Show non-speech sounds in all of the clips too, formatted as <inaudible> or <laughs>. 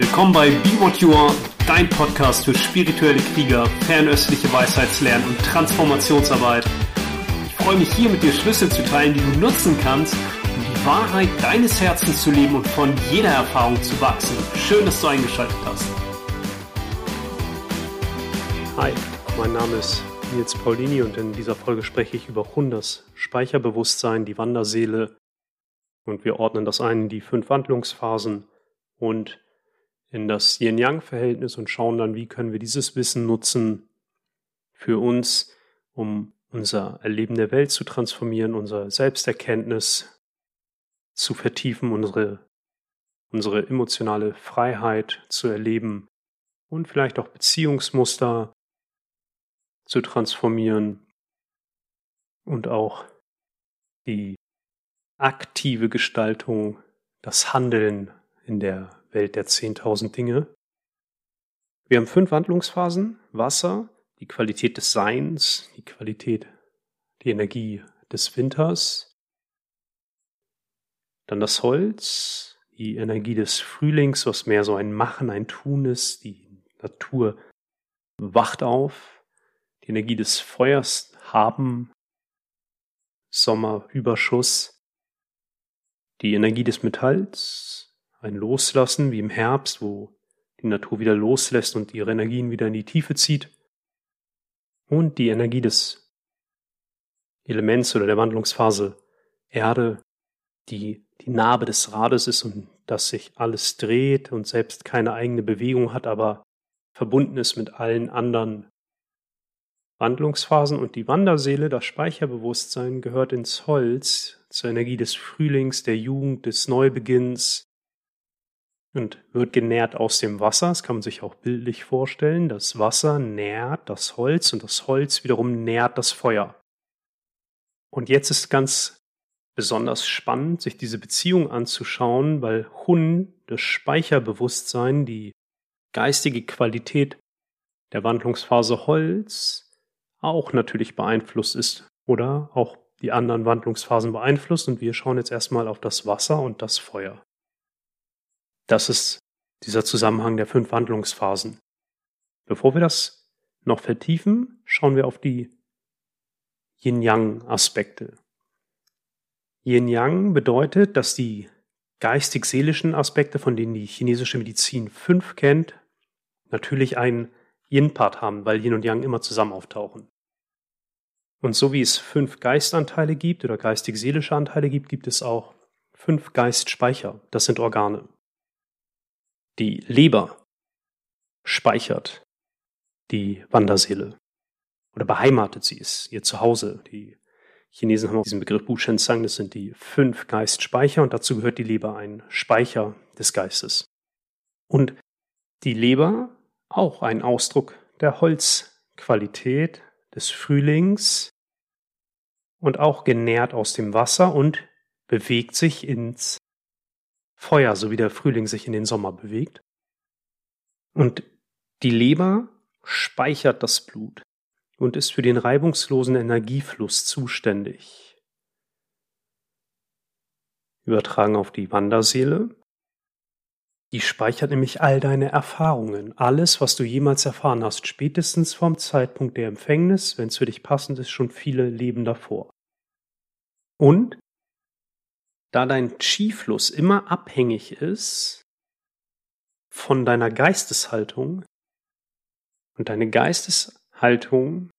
Willkommen bei Be What You Are, dein Podcast für spirituelle Krieger, fernöstliche Weisheitslernen und Transformationsarbeit. Ich freue mich hier mit dir Schlüssel zu teilen, die du nutzen kannst, um die Wahrheit deines Herzens zu leben und von jeder Erfahrung zu wachsen. Schön, dass du eingeschaltet hast. Hi, mein Name ist Nils Paulini und in dieser Folge spreche ich über Hundas Speicherbewusstsein, die Wanderseele und wir ordnen das ein in die fünf Wandlungsphasen und in das Yin-Yang-Verhältnis und schauen dann, wie können wir dieses Wissen nutzen für uns, um unser Erleben der Welt zu transformieren, unsere Selbsterkenntnis zu vertiefen, unsere, unsere emotionale Freiheit zu erleben und vielleicht auch Beziehungsmuster zu transformieren und auch die aktive Gestaltung, das Handeln in der Welt der 10.000 Dinge. Wir haben fünf Wandlungsphasen. Wasser, die Qualität des Seins, die Qualität, die Energie des Winters. Dann das Holz, die Energie des Frühlings, was mehr so ein Machen, ein Tun ist. Die Natur wacht auf. Die Energie des Feuers, Haben, Sommerüberschuss. Die Energie des Metalls, ein Loslassen wie im Herbst, wo die Natur wieder loslässt und ihre Energien wieder in die Tiefe zieht. Und die Energie des Elements oder der Wandlungsphase Erde, die die Narbe des Rades ist und dass sich alles dreht und selbst keine eigene Bewegung hat, aber verbunden ist mit allen anderen Wandlungsphasen und die Wanderseele, das Speicherbewusstsein, gehört ins Holz, zur Energie des Frühlings, der Jugend, des Neubeginns, und wird genährt aus dem Wasser. Das kann man sich auch bildlich vorstellen. Das Wasser nährt das Holz und das Holz wiederum nährt das Feuer. Und jetzt ist ganz besonders spannend, sich diese Beziehung anzuschauen, weil Hun, das Speicherbewusstsein, die geistige Qualität der Wandlungsphase Holz auch natürlich beeinflusst ist oder auch die anderen Wandlungsphasen beeinflusst. Und wir schauen jetzt erstmal auf das Wasser und das Feuer. Das ist dieser Zusammenhang der fünf Wandlungsphasen. Bevor wir das noch vertiefen, schauen wir auf die Yin-Yang-Aspekte. Yin-Yang bedeutet, dass die geistig-seelischen Aspekte, von denen die chinesische Medizin fünf kennt, natürlich einen Yin-Part haben, weil Yin und Yang immer zusammen auftauchen. Und so wie es fünf Geistanteile gibt oder geistig-seelische Anteile gibt, gibt es auch fünf Geistspeicher. Das sind Organe. Die Leber speichert die Wanderseele oder beheimatet sie, ist ihr Zuhause. Die Chinesen haben auch diesen Begriff Bu Shen Sang, das sind die fünf Geistspeicher und dazu gehört die Leber ein Speicher des Geistes. Und die Leber auch ein Ausdruck der Holzqualität des Frühlings und auch genährt aus dem Wasser und bewegt sich ins Feuer, so wie der Frühling sich in den Sommer bewegt. Und die Leber speichert das Blut und ist für den reibungslosen Energiefluss zuständig. Übertragen auf die Wanderseele. Die speichert nämlich all deine Erfahrungen, alles, was du jemals erfahren hast, spätestens vom Zeitpunkt der Empfängnis, wenn es für dich passend ist, schon viele Leben davor. Und da dein Chi-Fluss immer abhängig ist von deiner Geisteshaltung und deine Geisteshaltung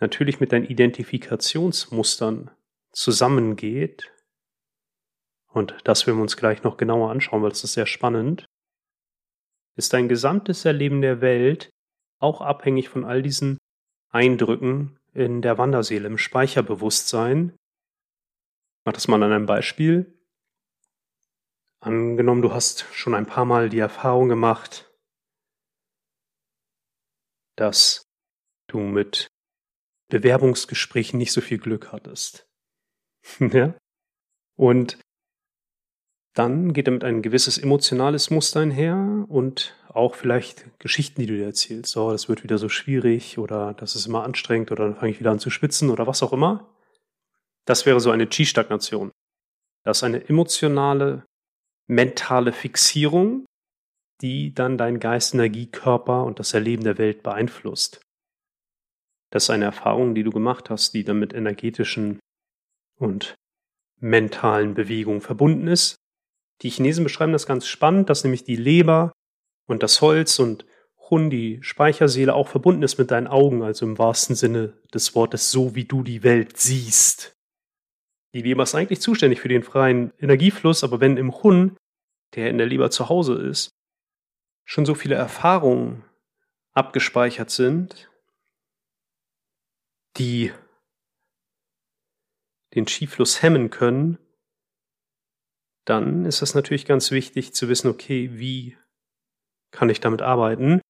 natürlich mit deinen Identifikationsmustern zusammengeht, und das werden wir uns gleich noch genauer anschauen, weil das ist sehr spannend, ist dein gesamtes Erleben der Welt auch abhängig von all diesen Eindrücken in der Wanderseele, im Speicherbewusstsein, mache das mal an einem Beispiel. Angenommen, du hast schon ein paar Mal die Erfahrung gemacht, dass du mit Bewerbungsgesprächen nicht so viel Glück hattest. <laughs> ja? Und dann geht damit ein gewisses emotionales Muster einher und auch vielleicht Geschichten, die du dir erzählst. So, das wird wieder so schwierig oder das ist immer anstrengend oder dann fange ich wieder an zu schwitzen oder was auch immer. Das wäre so eine Chi-Stagnation. Das ist eine emotionale, mentale Fixierung die dann deinen Geist, Energie, Körper und das Erleben der Welt beeinflusst. Das ist eine Erfahrung, die du gemacht hast, die dann mit energetischen und mentalen Bewegungen verbunden ist. Die Chinesen beschreiben das ganz spannend, dass nämlich die Leber und das Holz und Hun, die Speicherseele, auch verbunden ist mit deinen Augen, also im wahrsten Sinne des Wortes, so wie du die Welt siehst. Die Leber ist eigentlich zuständig für den freien Energiefluss, aber wenn im Hun, der in der Leber zu Hause ist, schon so viele Erfahrungen abgespeichert sind, die den Skifluss hemmen können, dann ist es natürlich ganz wichtig zu wissen, okay, wie kann ich damit arbeiten?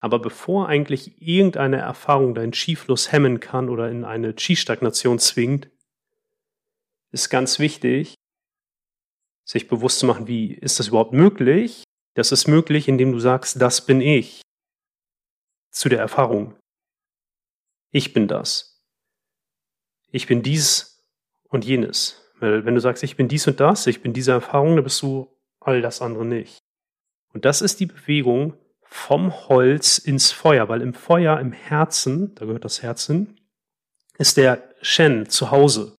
Aber bevor eigentlich irgendeine Erfahrung deinen Skifluss hemmen kann oder in eine Skistagnation zwingt, ist ganz wichtig, sich bewusst zu machen, wie ist das überhaupt möglich? Das ist möglich, indem du sagst, das bin ich. Zu der Erfahrung. Ich bin das. Ich bin dies und jenes. Wenn du sagst, ich bin dies und das, ich bin diese Erfahrung, dann bist du all das andere nicht. Und das ist die Bewegung vom Holz ins Feuer, weil im Feuer, im Herzen, da gehört das Herz hin, ist der Shen zu Hause.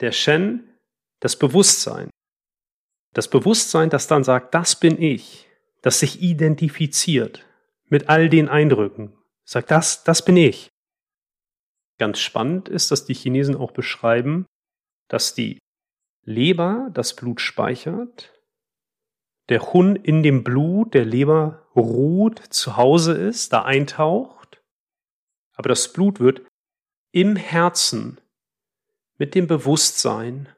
Der Shen, das Bewusstsein. Das Bewusstsein, das dann sagt, das bin ich, das sich identifiziert mit all den Eindrücken, Sagt das, das bin ich. Ganz spannend ist, dass die Chinesen auch beschreiben, dass die Leber das Blut speichert, der Hun in dem Blut der Leber ruht, zu Hause ist, da eintaucht, aber das Blut wird im Herzen mit dem Bewusstsein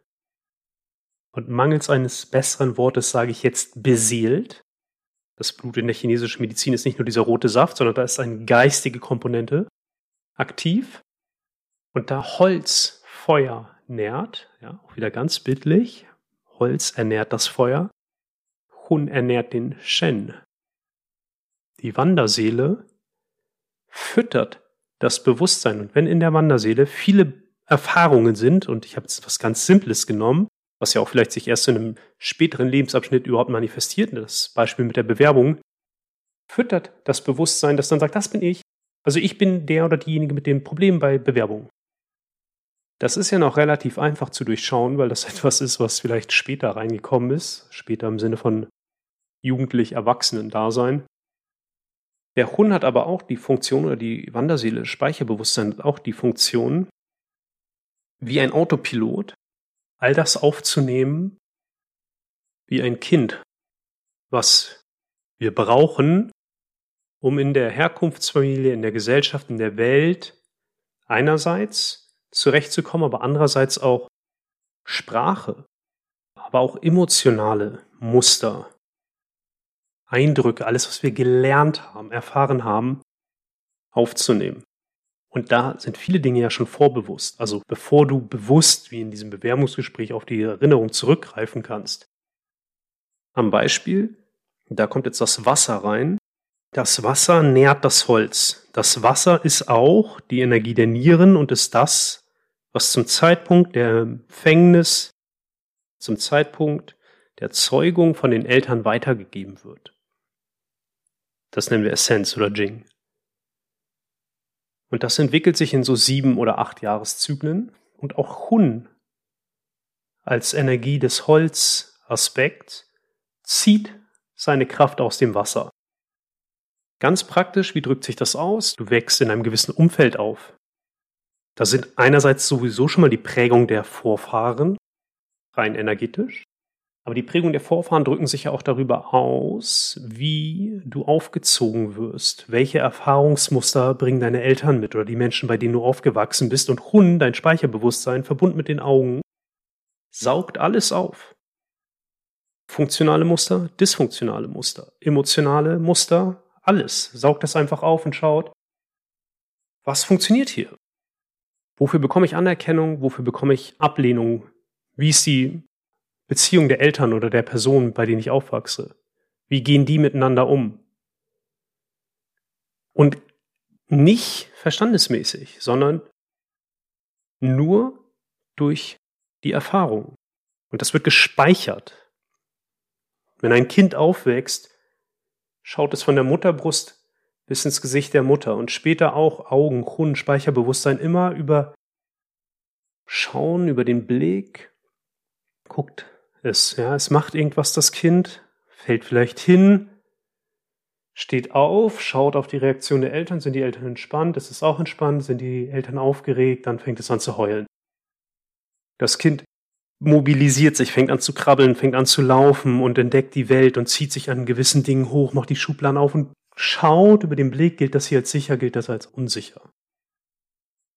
und mangels eines besseren Wortes sage ich jetzt beseelt, das Blut in der chinesischen Medizin ist nicht nur dieser rote Saft, sondern da ist eine geistige Komponente aktiv. Und da Holz Feuer nährt, ja, auch wieder ganz bildlich, Holz ernährt das Feuer, Hun ernährt den Shen. Die Wanderseele füttert das Bewusstsein. Und wenn in der Wanderseele viele Erfahrungen sind, und ich habe jetzt was ganz Simples genommen, was ja auch vielleicht sich erst in einem späteren Lebensabschnitt überhaupt manifestiert, das Beispiel mit der Bewerbung, füttert das Bewusstsein, das dann sagt, das bin ich. Also ich bin der oder diejenige mit dem Problem bei Bewerbung. Das ist ja noch relativ einfach zu durchschauen, weil das <laughs> etwas ist, was vielleicht später reingekommen ist, später im Sinne von jugendlich Erwachsenen-Dasein. Der Hun hat aber auch die Funktion, oder die Wanderseele, Speicherbewusstsein hat auch die Funktion, wie ein Autopilot all das aufzunehmen wie ein Kind, was wir brauchen, um in der Herkunftsfamilie, in der Gesellschaft, in der Welt einerseits zurechtzukommen, aber andererseits auch Sprache, aber auch emotionale Muster, Eindrücke, alles, was wir gelernt haben, erfahren haben, aufzunehmen. Und da sind viele Dinge ja schon vorbewusst. Also bevor du bewusst, wie in diesem Bewerbungsgespräch, auf die Erinnerung zurückgreifen kannst. Am Beispiel, da kommt jetzt das Wasser rein. Das Wasser nährt das Holz. Das Wasser ist auch die Energie der Nieren und ist das, was zum Zeitpunkt der Empfängnis, zum Zeitpunkt der Zeugung von den Eltern weitergegeben wird. Das nennen wir Essenz oder Jing. Und das entwickelt sich in so sieben oder acht Jahreszyklen. Und auch Hun als Energie des Holzaspekts zieht seine Kraft aus dem Wasser. Ganz praktisch, wie drückt sich das aus? Du wächst in einem gewissen Umfeld auf. Da sind einerseits sowieso schon mal die Prägung der Vorfahren, rein energetisch. Aber die Prägung der Vorfahren drücken sich ja auch darüber aus, wie du aufgezogen wirst. Welche Erfahrungsmuster bringen deine Eltern mit oder die Menschen, bei denen du aufgewachsen bist. Und Hun, dein Speicherbewusstsein, verbunden mit den Augen, saugt alles auf. Funktionale Muster, dysfunktionale Muster, emotionale Muster, alles. Saugt das einfach auf und schaut, was funktioniert hier? Wofür bekomme ich Anerkennung? Wofür bekomme ich Ablehnung? Wie ist die Beziehung der Eltern oder der Person, bei denen ich aufwachse? Wie gehen die miteinander um? Und nicht verstandesmäßig, sondern nur durch die Erfahrung. Und das wird gespeichert. Wenn ein Kind aufwächst, schaut es von der Mutterbrust bis ins Gesicht der Mutter und später auch Augen, Chun, Speicherbewusstsein immer über Schauen, über den Blick, guckt es, ja, es macht irgendwas das Kind, fällt vielleicht hin, steht auf, schaut auf die Reaktion der Eltern, sind die Eltern entspannt, ist es auch entspannt, sind die Eltern aufgeregt, dann fängt es an zu heulen. Das Kind mobilisiert sich, fängt an zu krabbeln, fängt an zu laufen und entdeckt die Welt und zieht sich an gewissen Dingen hoch, macht die Schubladen auf und schaut über den Blick, gilt das hier als sicher, gilt das als unsicher.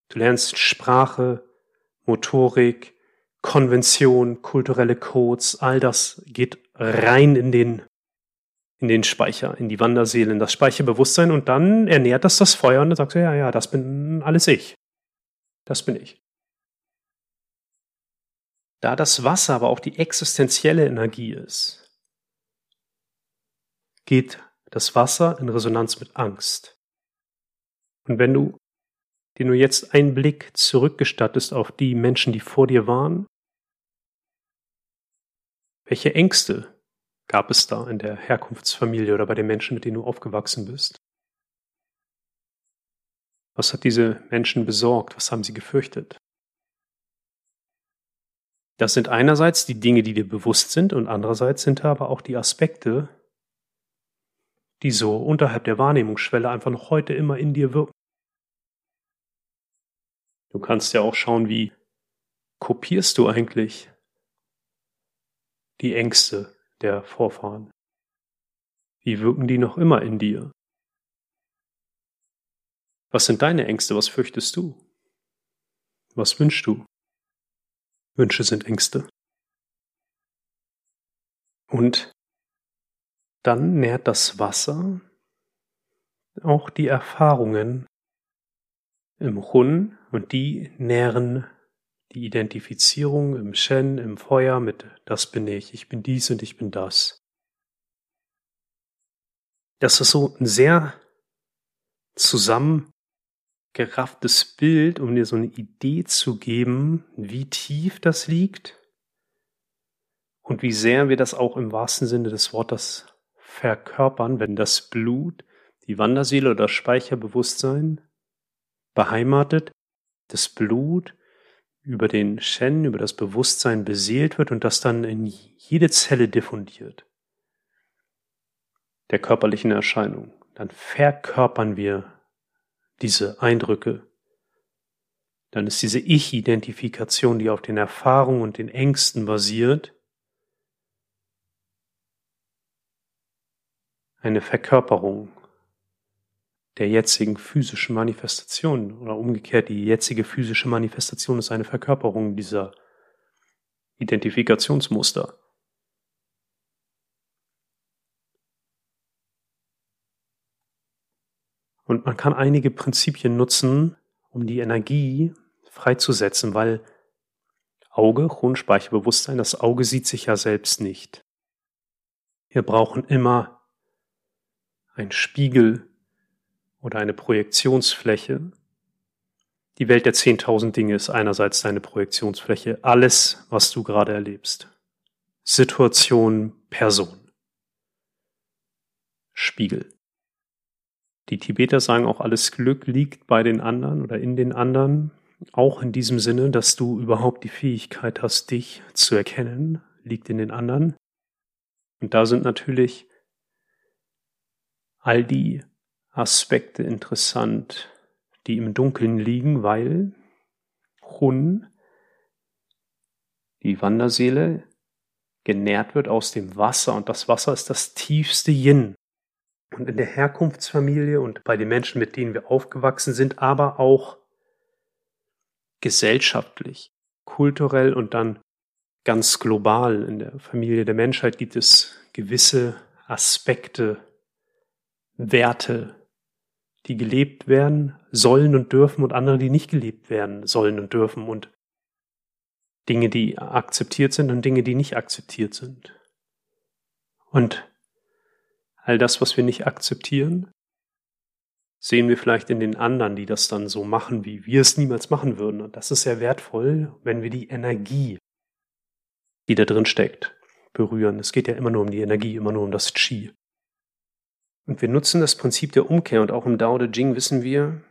Du lernst Sprache, Motorik, Konvention, kulturelle Codes, all das geht rein in den, in den Speicher, in die Wanderseele, in das Speicherbewusstsein und dann ernährt das das Feuer und dann sagst du, ja, ja, das bin alles ich. Das bin ich. Da das Wasser aber auch die existenzielle Energie ist, geht das Wasser in Resonanz mit Angst. Und wenn du dir nur jetzt einen Blick zurückgestattest auf die Menschen, die vor dir waren, welche Ängste gab es da in der Herkunftsfamilie oder bei den Menschen, mit denen du aufgewachsen bist? Was hat diese Menschen besorgt? Was haben sie gefürchtet? Das sind einerseits die Dinge, die dir bewusst sind und andererseits sind aber auch die Aspekte, die so unterhalb der Wahrnehmungsschwelle einfach noch heute immer in dir wirken. Du kannst ja auch schauen, wie kopierst du eigentlich die Ängste der Vorfahren? Wie wirken die noch immer in dir? Was sind deine Ängste? Was fürchtest du? Was wünschst du? Wünsche sind Ängste. Und dann nährt das Wasser auch die Erfahrungen im Hun und die nähren die Identifizierung im Shen, im Feuer mit das bin ich, ich bin dies und ich bin das. Das ist so ein sehr zusammen gerafftes Bild, um dir so eine Idee zu geben, wie tief das liegt und wie sehr wir das auch im wahrsten Sinne des Wortes verkörpern, wenn das Blut, die Wanderseele oder Speicherbewusstsein beheimatet, das Blut über den Shen, über das Bewusstsein beseelt wird und das dann in jede Zelle diffundiert. Der körperlichen Erscheinung. Dann verkörpern wir diese Eindrücke, dann ist diese Ich-Identifikation, die auf den Erfahrungen und den Ängsten basiert, eine Verkörperung der jetzigen physischen Manifestation oder umgekehrt die jetzige physische Manifestation ist eine Verkörperung dieser Identifikationsmuster. Und man kann einige Prinzipien nutzen, um die Energie freizusetzen, weil Auge, Speicherbewusstsein, das Auge sieht sich ja selbst nicht. Wir brauchen immer ein Spiegel oder eine Projektionsfläche. Die Welt der 10.000 Dinge ist einerseits deine Projektionsfläche, alles, was du gerade erlebst. Situation, Person. Spiegel. Die Tibeter sagen auch, alles Glück liegt bei den anderen oder in den anderen. Auch in diesem Sinne, dass du überhaupt die Fähigkeit hast, dich zu erkennen, liegt in den anderen. Und da sind natürlich all die Aspekte interessant, die im Dunkeln liegen, weil Hun, die Wanderseele, genährt wird aus dem Wasser und das Wasser ist das tiefste Yin. Und in der Herkunftsfamilie und bei den Menschen, mit denen wir aufgewachsen sind, aber auch gesellschaftlich, kulturell und dann ganz global in der Familie der Menschheit gibt es gewisse Aspekte, Werte, die gelebt werden sollen und dürfen und andere, die nicht gelebt werden sollen und dürfen und Dinge, die akzeptiert sind und Dinge, die nicht akzeptiert sind. Und all das, was wir nicht akzeptieren, sehen wir vielleicht in den anderen, die das dann so machen, wie wir es niemals machen würden. Und das ist sehr wertvoll, wenn wir die Energie, die da drin steckt, berühren. Es geht ja immer nur um die Energie, immer nur um das Chi. Und wir nutzen das Prinzip der Umkehr und auch im Dao De Jing wissen wir,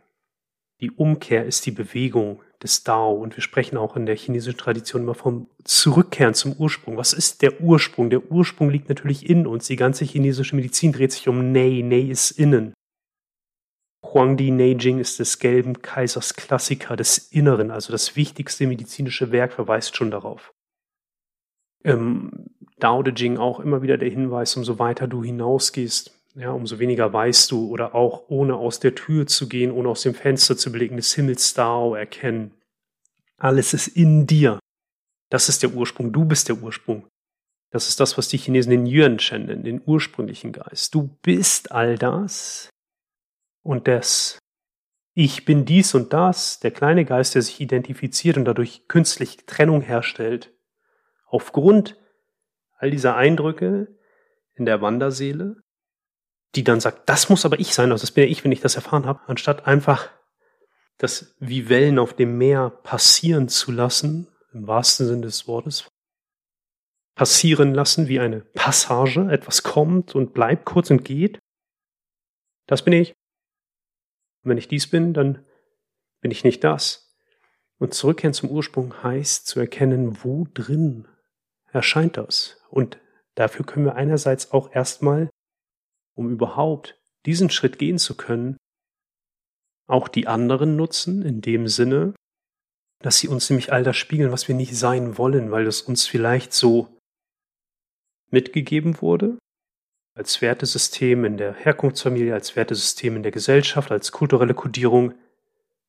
die Umkehr ist die Bewegung des Dao und wir sprechen auch in der chinesischen Tradition immer vom Zurückkehren zum Ursprung. Was ist der Ursprung? Der Ursprung liegt natürlich in uns. Die ganze chinesische Medizin dreht sich um Nei. Nei ist innen. Huangdi Neijing ist des gelben Kaisers Klassiker des Inneren, also das wichtigste medizinische Werk verweist schon darauf. Im Dao De Jing auch immer wieder der Hinweis, umso weiter du hinausgehst, ja, umso weniger weißt du oder auch ohne aus der Tür zu gehen, ohne aus dem Fenster zu blicken, des Himmels Dao erkennen. Alles ist in dir. Das ist der Ursprung. Du bist der Ursprung. Das ist das, was die Chinesen den Yuan Shen nennen, den ursprünglichen Geist. Du bist all das und das Ich bin dies und das, der kleine Geist, der sich identifiziert und dadurch künstlich Trennung herstellt, aufgrund all dieser Eindrücke in der Wanderseele, die dann sagt, das muss aber ich sein, also das bin ja ich, wenn ich das erfahren habe, anstatt einfach das wie Wellen auf dem Meer passieren zu lassen, im wahrsten Sinne des Wortes, passieren lassen wie eine Passage, etwas kommt und bleibt kurz und geht. Das bin ich. Und wenn ich dies bin, dann bin ich nicht das. Und zurückkehren zum Ursprung heißt zu erkennen, wo drin erscheint das. Und dafür können wir einerseits auch erstmal, um überhaupt diesen Schritt gehen zu können, auch die anderen nutzen, in dem Sinne, dass sie uns nämlich all das spiegeln, was wir nicht sein wollen, weil es uns vielleicht so mitgegeben wurde, als Wertesystem in der Herkunftsfamilie, als Wertesystem in der Gesellschaft, als kulturelle Kodierung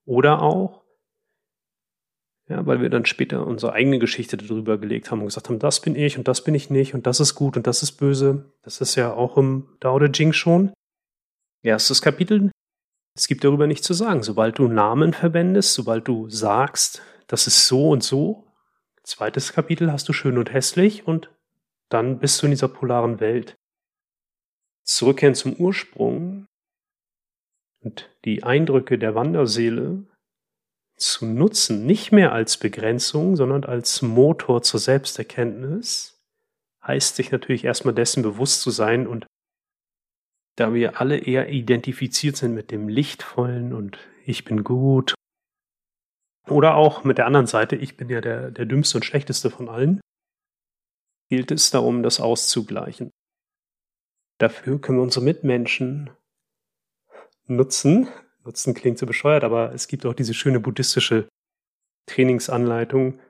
oder auch, ja, weil wir dann später unsere eigene Geschichte darüber gelegt haben und gesagt haben, das bin ich und das bin ich nicht und das ist gut und das ist böse. Das ist ja auch im Dao De Jing schon. Erstes Kapitel. Es gibt darüber nichts zu sagen. Sobald du Namen verwendest, sobald du sagst, das ist so und so, zweites Kapitel hast du schön und hässlich und dann bist du in dieser polaren Welt zurückkehren zum Ursprung und die Eindrücke der Wanderseele zu nutzen, nicht mehr als Begrenzung, sondern als Motor zur Selbsterkenntnis, heißt sich natürlich erstmal dessen bewusst zu sein und da wir alle eher identifiziert sind mit dem Lichtvollen und ich bin gut oder auch mit der anderen Seite, ich bin ja der, der dümmste und schlechteste von allen, gilt es darum, das auszugleichen. Dafür können wir unsere Mitmenschen nutzen. Nutzen klingt so bescheuert, aber es gibt auch diese schöne buddhistische Trainingsanleitung,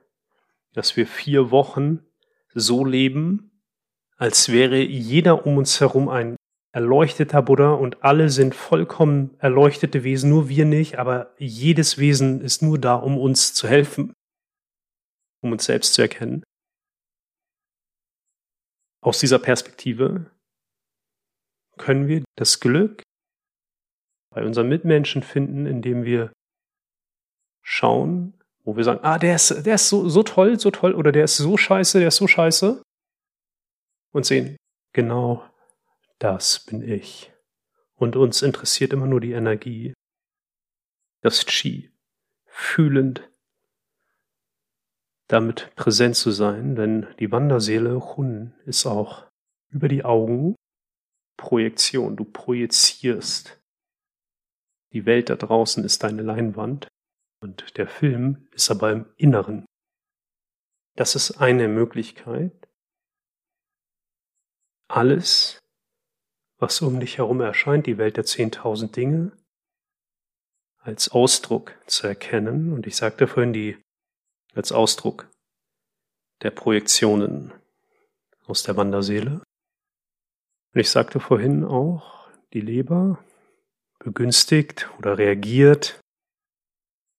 dass wir vier Wochen so leben, als wäre jeder um uns herum ein erleuchteter Buddha und alle sind vollkommen erleuchtete Wesen, nur wir nicht, aber jedes Wesen ist nur da, um uns zu helfen, um uns selbst zu erkennen. Aus dieser Perspektive können wir das Glück bei unseren Mitmenschen finden, indem wir schauen, wo wir sagen, ah, der ist, der ist so, so toll, so toll, oder der ist so scheiße, der ist so scheiße. Und sehen, genau das bin ich. Und uns interessiert immer nur die Energie, das Qi, fühlend damit präsent zu sein, denn die Wanderseele Hun ist auch über die Augen Projektion. Du projizierst. Die Welt da draußen ist deine Leinwand und der Film ist aber im Inneren. Das ist eine Möglichkeit. Alles, was um dich herum erscheint, die Welt der zehntausend Dinge, als Ausdruck zu erkennen. Und ich sagte vorhin, die als Ausdruck der Projektionen aus der Wanderseele. Und ich sagte vorhin auch, die Leber begünstigt oder reagiert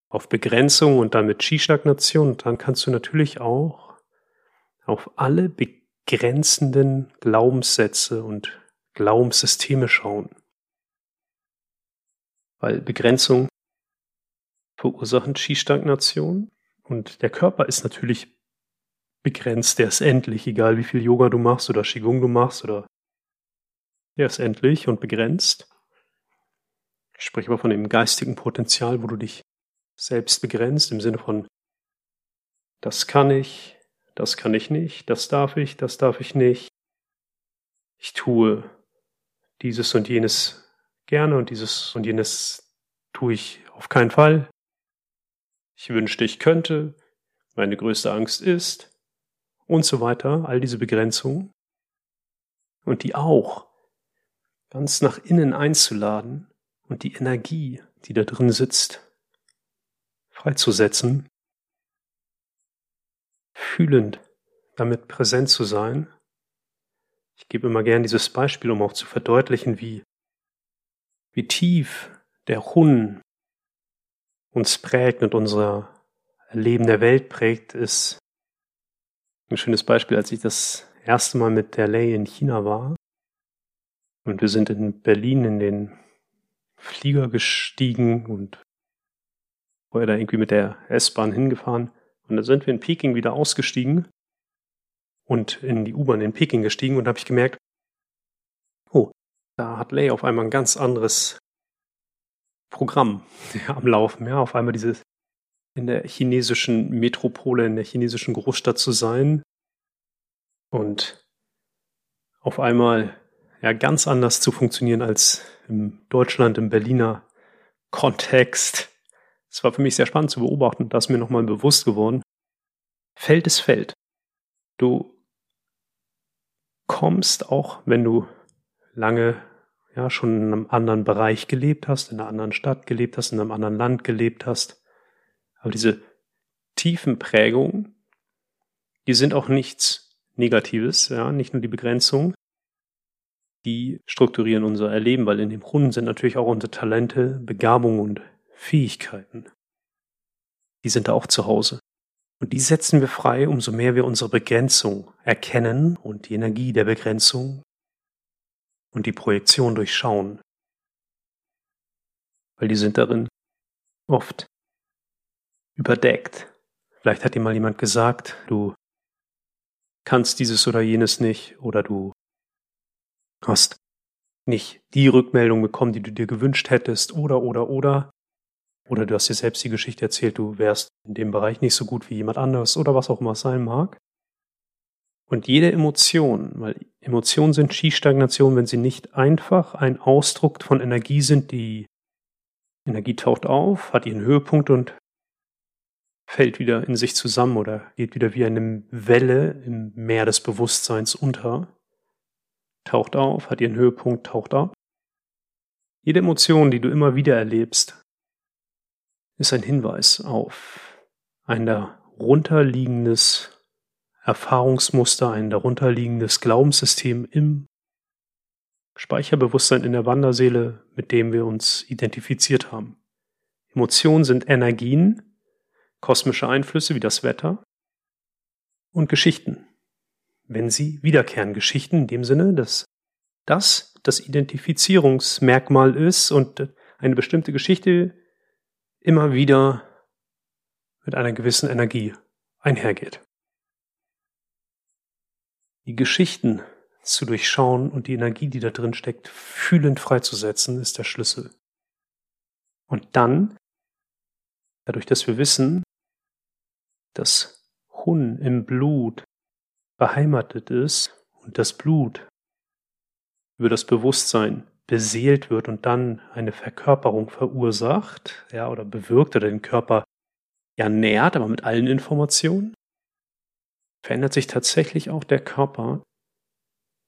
auf Begrenzung und damit Qi-Stagnation. Und dann kannst du natürlich auch auf alle begrenzenden Glaubenssätze und Glaubenssysteme schauen. Weil Begrenzung verursachen Qi-Stagnation und der Körper ist natürlich begrenzt, der ist endlich, egal wie viel Yoga du machst oder Qigong du machst oder der ist endlich und begrenzt. Ich spreche aber von dem geistigen Potenzial, wo du dich selbst begrenzt, im Sinne von, das kann ich, das kann ich nicht, das darf ich, das darf ich nicht. Ich tue dieses und jenes gerne und dieses und jenes tue ich auf keinen Fall. Ich wünschte, ich könnte. Meine größte Angst ist. Und so weiter. All diese Begrenzungen. Und die auch ganz nach innen einzuladen und die Energie, die da drin sitzt, freizusetzen, fühlend damit präsent zu sein. Ich gebe immer gern dieses Beispiel, um auch zu verdeutlichen, wie, wie tief der Hun uns prägt und unser Erleben der Welt prägt, ist ein schönes Beispiel, als ich das erste Mal mit der Lei in China war. Und wir sind in Berlin in den Flieger gestiegen und vorher da irgendwie mit der S-Bahn hingefahren. Und dann sind wir in Peking wieder ausgestiegen und in die U-Bahn in Peking gestiegen und habe ich gemerkt, oh, da hat Lei auf einmal ein ganz anderes Programm <laughs> am Laufen. Ja, auf einmal dieses in der chinesischen Metropole, in der chinesischen Großstadt zu sein und auf einmal ja ganz anders zu funktionieren als im Deutschland, im Berliner Kontext. Es war für mich sehr spannend zu beobachten, da ist mir nochmal bewusst geworden. Feld ist Feld. Du kommst auch, wenn du lange ja schon in einem anderen Bereich gelebt hast, in einer anderen Stadt gelebt hast, in einem anderen Land gelebt hast. Aber diese tiefen Prägungen, die sind auch nichts Negatives, ja, nicht nur die Begrenzung, die strukturieren unser Erleben, weil in dem Hunden sind natürlich auch unsere Talente, Begabungen und Fähigkeiten. Die sind da auch zu Hause. Und die setzen wir frei, umso mehr wir unsere Begrenzung erkennen und die Energie der Begrenzung und die Projektion durchschauen. Weil die sind darin oft überdeckt. Vielleicht hat dir mal jemand gesagt, du kannst dieses oder jenes nicht oder du hast nicht die Rückmeldung bekommen, die du dir gewünscht hättest oder oder oder oder du hast dir selbst die Geschichte erzählt, du wärst in dem Bereich nicht so gut wie jemand anderes oder was auch immer es sein mag. Und jede Emotion, weil Emotionen sind Skistagnation, wenn sie nicht einfach ein Ausdruck von Energie sind, die Energie taucht auf, hat ihren Höhepunkt und fällt wieder in sich zusammen oder geht wieder wie eine Welle im Meer des Bewusstseins unter, taucht auf, hat ihren Höhepunkt, taucht ab. Jede Emotion, die du immer wieder erlebst, ist ein Hinweis auf ein darunterliegendes Erfahrungsmuster, ein darunterliegendes Glaubenssystem im Speicherbewusstsein in der Wanderseele, mit dem wir uns identifiziert haben. Emotionen sind Energien, kosmische Einflüsse wie das Wetter und Geschichten. Wenn sie wiederkehren, Geschichten in dem Sinne, dass das das Identifizierungsmerkmal ist und eine bestimmte Geschichte immer wieder mit einer gewissen Energie einhergeht. Die Geschichten zu durchschauen und die Energie, die da drin steckt, fühlend freizusetzen, ist der Schlüssel. Und dann, dadurch, dass wir wissen, dass Hun im Blut beheimatet ist und das Blut über das Bewusstsein beseelt wird und dann eine Verkörperung verursacht, ja, oder bewirkt oder den Körper ja nährt, aber mit allen Informationen, verändert sich tatsächlich auch der Körper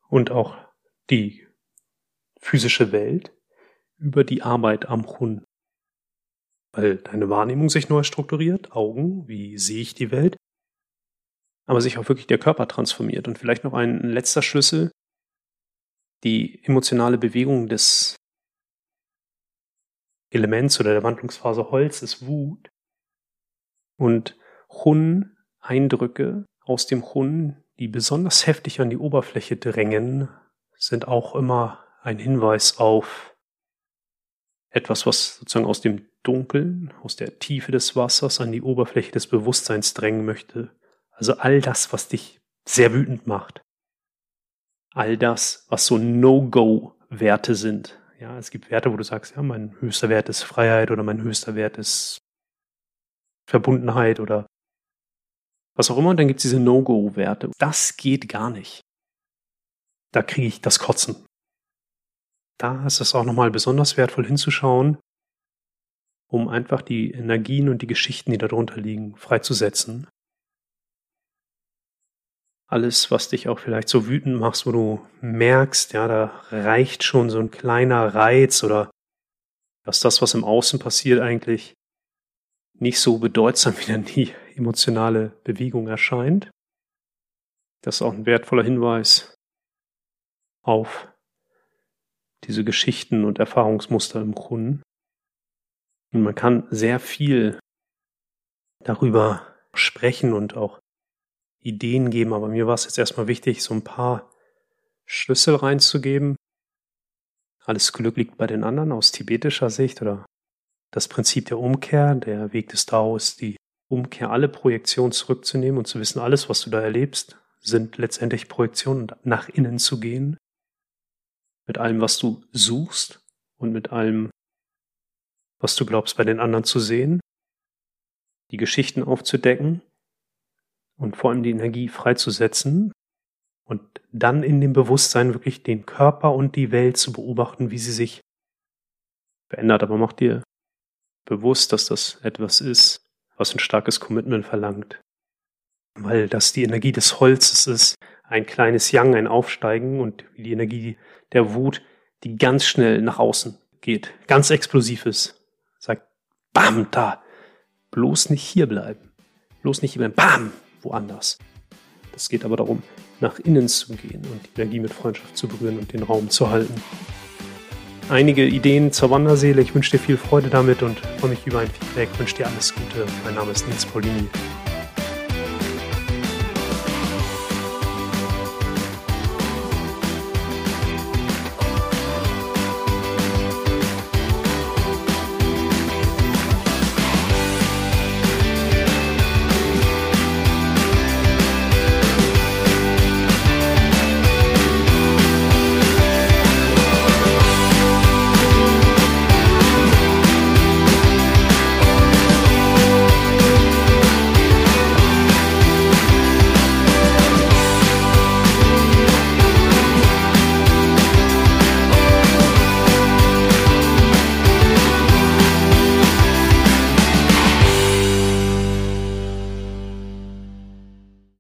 und auch die physische Welt über die Arbeit am Hund. Weil deine Wahrnehmung sich neu strukturiert, Augen, wie sehe ich die Welt, aber sich auch wirklich der Körper transformiert. Und vielleicht noch ein letzter Schlüssel, die emotionale Bewegung des Elements oder der Wandlungsphase Holz ist Wut und Hun Eindrücke aus dem Hun, die besonders heftig an die Oberfläche drängen, sind auch immer ein Hinweis auf etwas, was sozusagen aus dem Dunkeln, aus der Tiefe des Wassers an die Oberfläche des Bewusstseins drängen möchte. Also all das, was dich sehr wütend macht all das, was so No-Go-Werte sind. Ja, es gibt Werte, wo du sagst, ja, mein höchster Wert ist Freiheit oder mein höchster Wert ist Verbundenheit oder was auch immer. Und dann gibt es diese No-Go-Werte. Das geht gar nicht. Da kriege ich das Kotzen. da ist es auch nochmal besonders wertvoll hinzuschauen, um einfach die Energien und die Geschichten, die darunter liegen, freizusetzen. Alles, was dich auch vielleicht so wütend macht, wo du merkst, ja, da reicht schon so ein kleiner Reiz oder dass das, was im Außen passiert, eigentlich nicht so bedeutsam <laughs> wie dann die emotionale Bewegung erscheint. Das ist auch ein wertvoller Hinweis auf diese Geschichten und Erfahrungsmuster im Kunden. Und man kann sehr viel darüber sprechen und auch Ideen geben, aber mir war es jetzt erstmal wichtig, so ein paar Schlüssel reinzugeben. Alles Glück liegt bei den anderen aus tibetischer Sicht oder das Prinzip der Umkehr, der Weg des Tao ist die Umkehr, alle Projektionen zurückzunehmen und zu wissen, alles, was du da erlebst, sind letztendlich Projektionen und nach innen zu gehen. Mit allem, was du suchst und mit allem, was du glaubst, bei den anderen zu sehen. Die Geschichten aufzudecken und vor allem die Energie freizusetzen und dann in dem Bewusstsein wirklich den Körper und die Welt zu beobachten, wie sie sich verändert. Aber mach dir bewusst, dass das etwas ist, was ein starkes Commitment verlangt. Weil das die Energie des Holzes ist, ein kleines Yang, ein Aufsteigen und die Energie der Wut, die ganz schnell nach außen geht, ganz explosiv ist. Sagt, bam, da, bloß nicht hier bleiben. Bloß nicht hier bleiben, bam, woanders. Es geht aber darum, nach innen zu gehen und die Energie mit Freundschaft zu berühren und den Raum zu halten einige Ideen zur Wanderseele. Ich wünsche dir viel Freude damit und freue mich über ein Feedback. Ich wünsche dir alles Gute. Mein Name ist Nils Paulini.